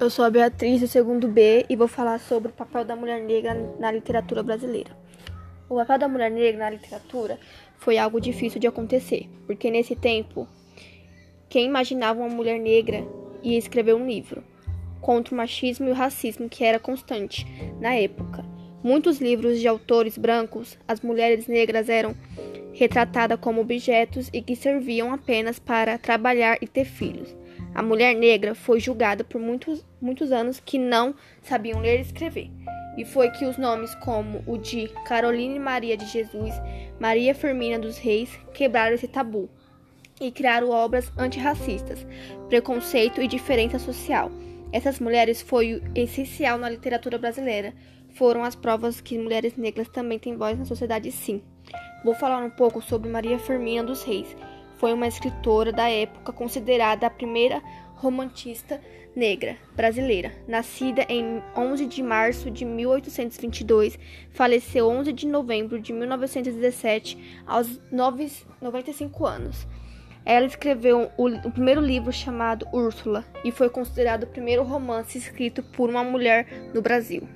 Eu sou a Beatriz do segundo B e vou falar sobre o papel da mulher negra na literatura brasileira. O papel da mulher negra na literatura foi algo difícil de acontecer, porque nesse tempo, quem imaginava uma mulher negra ia escrever um livro contra o machismo e o racismo que era constante na época. Muitos livros de autores brancos, as mulheres negras eram retratadas como objetos e que serviam apenas para trabalhar e ter filhos. A mulher negra foi julgada por muitos, muitos anos que não sabiam ler e escrever. E foi que os nomes como o de Caroline Maria de Jesus, Maria Firmina dos Reis quebraram esse tabu e criaram obras antirracistas, preconceito e diferença social. Essas mulheres foi essencial na literatura brasileira. Foram as provas que mulheres negras também têm voz na sociedade, sim. Vou falar um pouco sobre Maria Firmina dos Reis foi uma escritora da época considerada a primeira romantista negra brasileira. Nascida em 11 de março de 1822, faleceu 11 de novembro de 1917, aos 95 anos. Ela escreveu o, o, primeiro livro chamado Úrsula e foi considerado o primeiro romance escrito por uma mulher no Brasil.